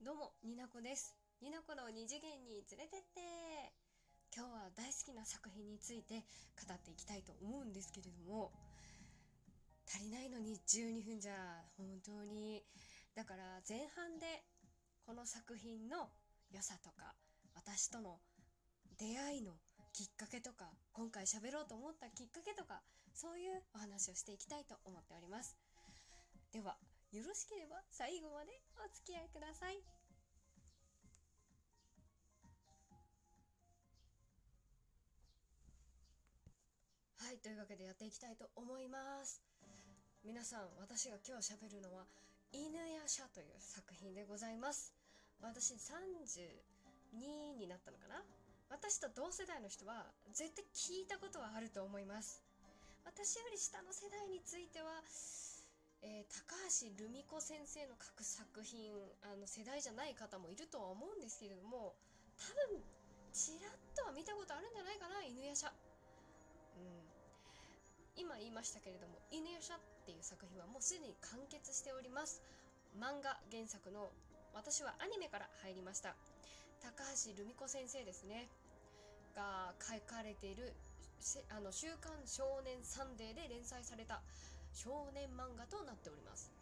どうも、になこです。になこの二次元に連れてって。今日は大好きな作品について語っていきたいと思うんですけれども、足りないのに12分じゃ本当に。だから前半でこの作品の良さとか、私との出会いのきっかけとか、今回喋ろうと思ったきっかけとか、そういうお話をしていきたいと思っております。では、よろしければ最後までお付き合いください。はい、というわけでやっていきたいと思います。皆さん、私が今日喋るのは、犬夜叉という作品でございます。私32になったのかな？私と同世代の人は絶対聞いたことはあると思います。私より下の世代については、えー高橋留美子先生の書く作品あの世代じゃない方もいるとは思うんですけれども多分ちらっとは見たことあるんじゃないかな犬夜叉、うん、今言いましたけれども犬夜叉っていう作品はもうすでに完結しております。漫画原作の私はアニメから入りました。高橋留美子先生ですね。が書かれているあの「週刊少年サンデー」で連載された少年漫画となっております。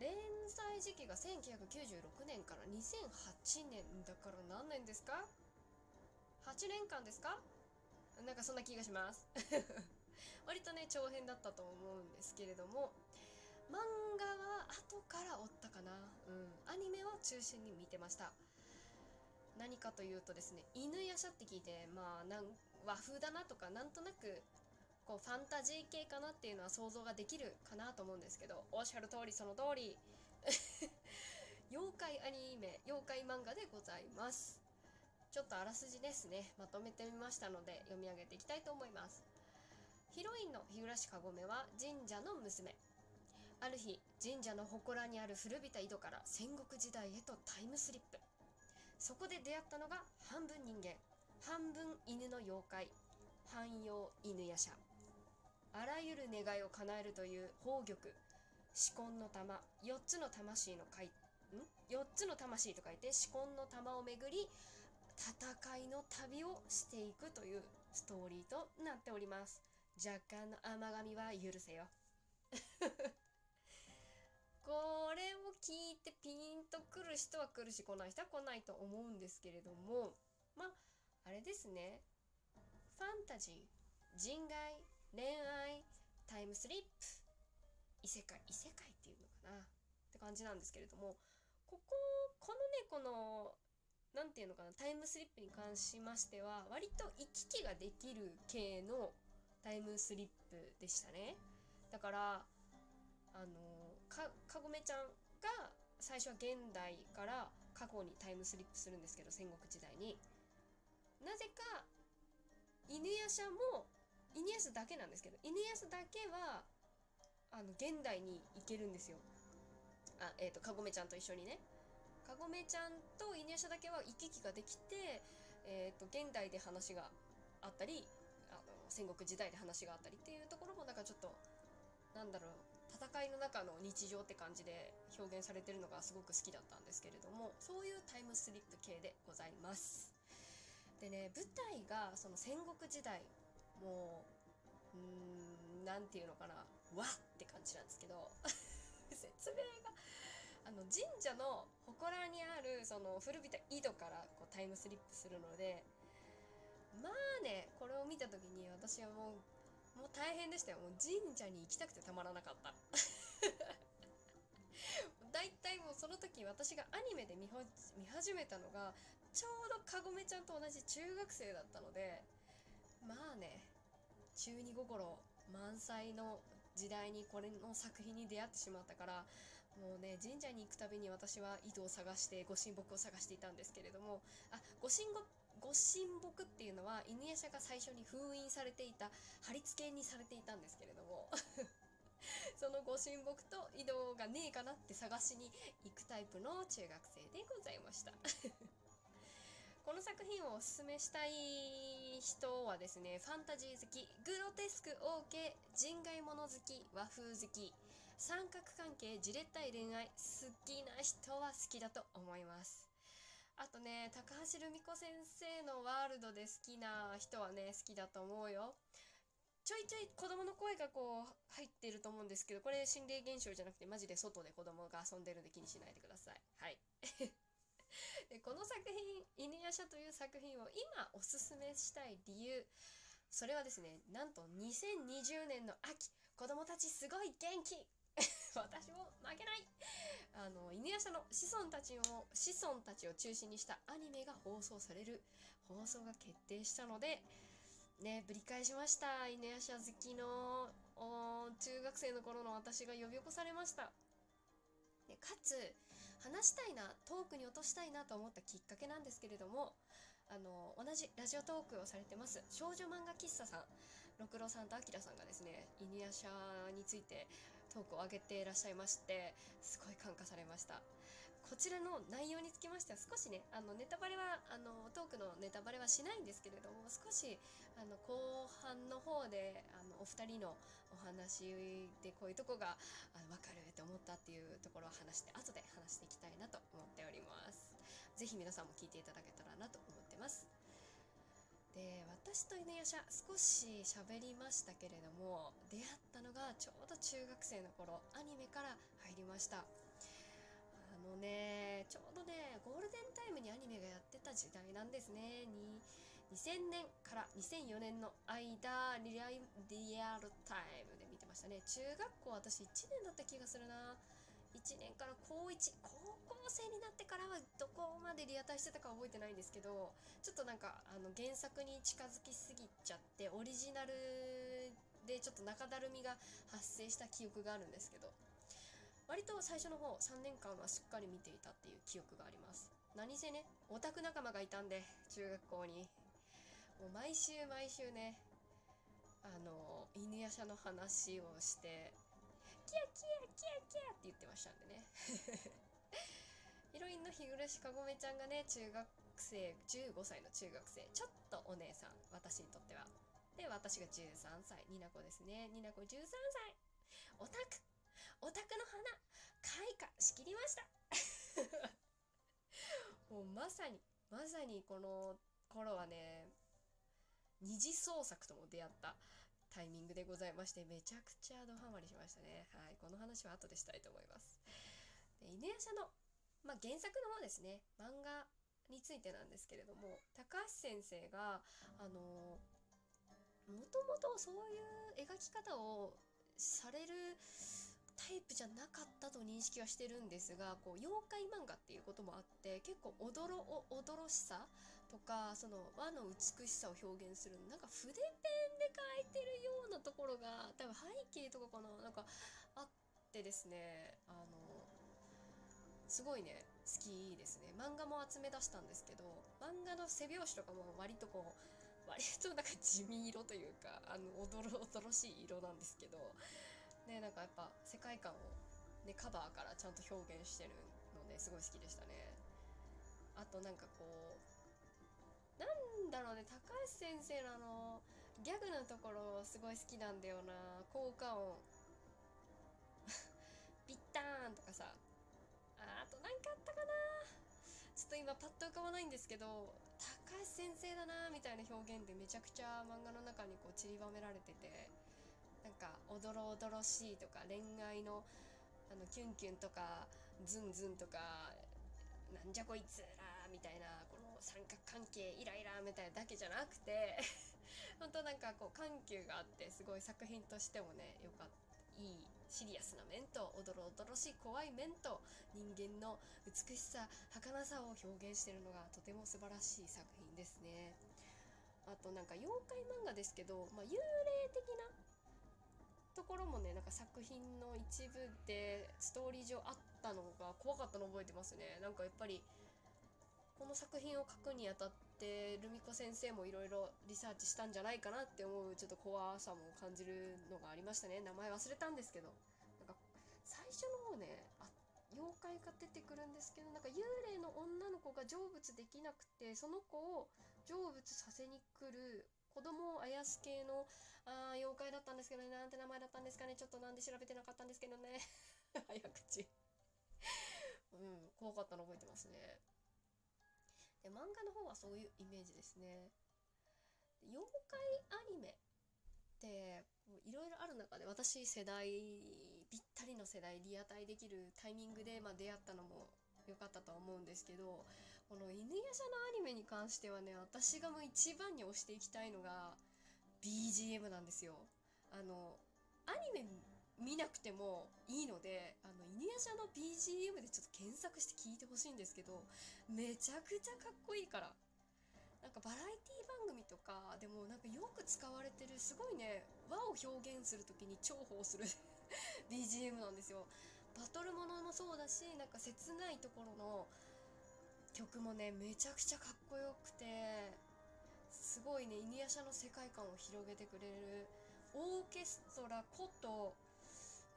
連載時期が1996年から2008年だから何年ですか？8年間ですか？なんかそんな気がします。割とね長編だったと思うんですけれども漫画は後から追ったかな。うん。アニメを中心に見てました。何かというとですね犬夜叉って聞いてまあなん和風だなとかなんとなくこうファンタジー系かなっていうのは想像ができるかなと思うんですけどおっしゃる通りその通り。妖怪アニメ妖怪漫画でございます。ちょっとあらすじですね。まとめてみましたので読み上げていきたいと思います。ヒロインの日暮かごめは神社の娘。ある日神社の祠にある古びた井戸から戦国時代へとタイムスリップ。そこで出会ったのが半分人間半分犬の妖怪汎用犬夜叉。あらゆる願いを叶えるという宝玉。至根の玉。4つの魂の書いん？4つの魂と書いて至根の玉を巡り戦いの旅をしていくというストーリーとなっております。若干の甘噛みは許せよ。これを聞いてピンとくる人は来るし来ない人は来ないと思うんですけれども。まああれですね。ファンタジー。人外。恋愛タイムスリップ異世界異世界っていうのかな？って感じなんですけれどもこここのねこの何ていうのかなタイムスリップに関しましては割と行き来ができる系のタイムスリップでしたね。だからあのかかごめちゃんが最初は現代から過去にタイムスリップするんですけど戦国時代に。なぜか犬夜叉も犬夜叉だけなんですけど犬夜叉だけはあの現代に行けるんですよ。あえっ、とかごめちゃんと一緒にね。かごめちゃんと犬夜叉だけは行き来ができてえっ、と現代で話があったりあの戦国時代で話があったりっていうところもなんかちょっとなんだろう戦いの中の日常って感じで表現されてるのがすごく好きだったんですけれどもそういうタイムスリップ系でございます。でね舞台がその戦国時代もううーんなんていうのかな。わって感じなんですけど 説明があの神社の祠にあるその古びた井戸からこうタイムスリップするのでまあねこれを見た時に私はもうもう大変でしたよ。もう神社に行きたくてたまらなかった。だいたいもうその時私がアニメで見見始めたのがちょうどかごめちゃんと同じ中学生だったのでまあね中二心満載の時代にこれの作品に出会ってしまったからもうね神社に行くたびに私は井戸を探してご神木を探していたんですけれどもあご神木ご神木っていうのは犬夜叉が最初に封印されていた貼り付けにされていたんですけれども そのご神木と井戸がねえかなって探しに行くタイプの中学生でございました。この作品をおすすめしたい人はですねファンタジー好きグロテスク OK 人外物好き和風好き三角関係じれったい恋愛好きな人は好きだと思います。あとね高橋留美子先生のワールドで好きな人はね好きだと思うよ。ちょいちょい子供の声がこう入ってると思うんですけどこれ心霊現象じゃなくてマジで外で子供が遊んでるんで気にしないでください。作品「犬夜叉」という作品を今おすすめしたい理由。それはですねなんと2020年の秋。子供たちすごい元気。私も負けない。あの犬夜叉の子孫たちを子孫たちを中心にしたアニメが放送される。放送が決定したのでねぶり返しました。犬夜叉好きの中学生の頃の私が呼び起こされました。でかつ話したいなトークに落としたいなと思ったきっかけなんですけれどもあの同じラジオトークをされてます少女漫画喫茶さん六郎さんとあきらさんがですね犬夜叉についてトークを上げていらっしゃいましてすごい感化されました。こちらの内容につきましては少しねあのネタバレはあのトークのネタバレはしないんですけれども少しあの後半の方であのお二人のお話でこういうとこがあの分かるって思ったっていうところを話して後で話していきたいなと思っております。是非皆さんも聞いていただけたらなと思ってます。で私と犬夜叉少し喋りましたけれども出会ったのがちょうど中学生の頃アニメから入りました。のねちょうどねゴールデンタイムにアニメがやってた時代なんですね。2000年から2004年の間リアリアルタイムで見てましたね。中学校私1年だった気がするな。1年から高1高校生になってからはどこまでリアタイしてたか覚えてないんですけどちょっとなんかあの原作に近づきすぎちゃってオリジナルでちょっと中だるみが発生した記憶があるんですけど。割と最初の方3年間はしっかり見ていたっていう記憶があります。何せねオタク仲間がいたんで中学校に。もう毎週毎週ねあの犬夜叉の話をしてキャキャキャキャって言ってましたんでね。ヒロインの日暮かごめちゃんがね中学生15歳の中学生ちょっとお姉さん私にとっては。で私が13歳になこですね。になこ13歳。オタクオタクの花開花しきりました。もうまさにまさにこの頃はね二次創作とも出会ったタイミングでございましてめちゃくちゃドハマりしましたね。はいこの話は後でしたいと思います。で犬夜叉の、まあ、原作の方ですね。漫画についてなんですけれども高橋先生があのもともとそういう描き方をされるタイプじゃなかったと認識はしてるんですがこう妖怪漫画っていうこともあって結構おどろおどろしさとかその和の美しさを表現するなんか筆ペンで描いてるようなところが多分背景とかかななんかあってですねあのすごいね好きですね。漫画も集め出したんですけど漫画の背表紙とかも割とこう割となんか地味色というかあのおどろおどろしい色なんですけどねなんかやっぱ世界観を、ね、カバーからちゃんと表現してるのですごい好きでしたね。あとなんかこうなんだろうね高橋先生のあのギャグのところすごい好きなんだよな。効果音。ピッターンとかさ。あと何かあったかな。ちょっと今パッと浮かばないんですけど高橋先生だなみたいな表現でめちゃくちゃ漫画の中にこう散りばめられてて。かおどろおどろしいとか恋愛のあのキュンキュンとかズンズンとかなんじゃこいつらみたいなこの三角関係イライラみたいなだけじゃなくて 本当なんかこう緩急があってすごい作品としてもねよかったいいシリアスな面とおどろおどろしい怖い面と人間の美しさ儚さを表現してるのがとても素晴らしい作品ですね。あとなんか妖怪漫画ですけど、まあ、幽霊的なところもねなんか作品の一部でストーリー上あったのが怖かったの覚えてますね。なんかやっぱりこの作品を書くにあたってルミ子先生もいろいろリサーチしたんじゃないかなって思うちょっと怖さも感じるのがありましたね。名前忘れたんですけど。なんか最初の方ねあ妖怪が出てくるんですけどなんか幽霊の女の子が成仏できなくてその子を成仏させに来る子供をあやす系のあ妖怪だったんですけどねなんて名前だったんですかねちょっとなんで調べてなかったんですけどね。早口。うん怖かったの覚えてますね。で漫画の方はそういうイメージですね。妖怪アニメっていろいろある中で私世代ぴったりの世代リアタイできるタイミングで、まあ、出会ったのも良かったと思うんですけどこの犬夜叉のアニメに関してはね私がもう一番に推していきたいのが BGM なんですよ。あのアニメ見なくてもいいのであの犬夜叉の BGM でちょっと検索して聞いてほしいんですけどめちゃくちゃかっこいいから。なんかバラエティ番組とかでもなんかよく使われてるすごいね和を表現する時に重宝する BGM なんですよ。バトルものもそうだしなんか切ないところの曲もねめちゃくちゃかっこよくてすごいね犬夜叉の世界観を広げてくれるオーケストラこと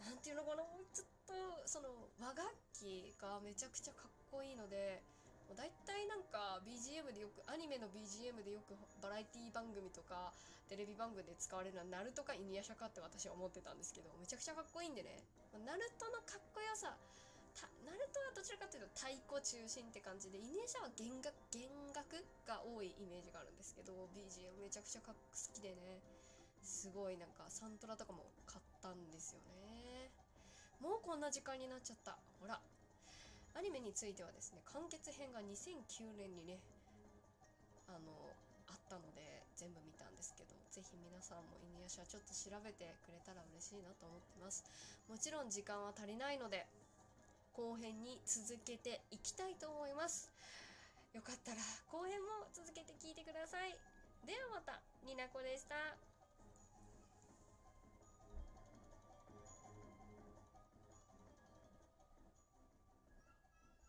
何ていうのかなちょっとその和楽器がめちゃくちゃかっこいいので大体なんか BGM でよくアニメの BGM でよくバラエティ番組とかテレビ番組で使われるのはナルトかイニヤシャかって私は思ってたんですけどめちゃくちゃかっこいいんでね。ナルトのかっこよさナルトはどちらかというと太鼓中心って感じでイニヤシャは弦楽弦楽が多いイメージがあるんですけど BGM めちゃくちゃかっ好きでね。すごいなんかサントラとかも買ったんですよね。もうこんな時間になっちゃった。ほら。アニメについてはですね完結編が2009年にねあのあったので全部見たんですけど是非皆さんも犬夜叉ちょっと調べてくれたら嬉しいなと思ってます。もちろん時間は足りないので後編に続けていきたいと思います。よかったら後編も続けて聞いてください。ではまたになこでした。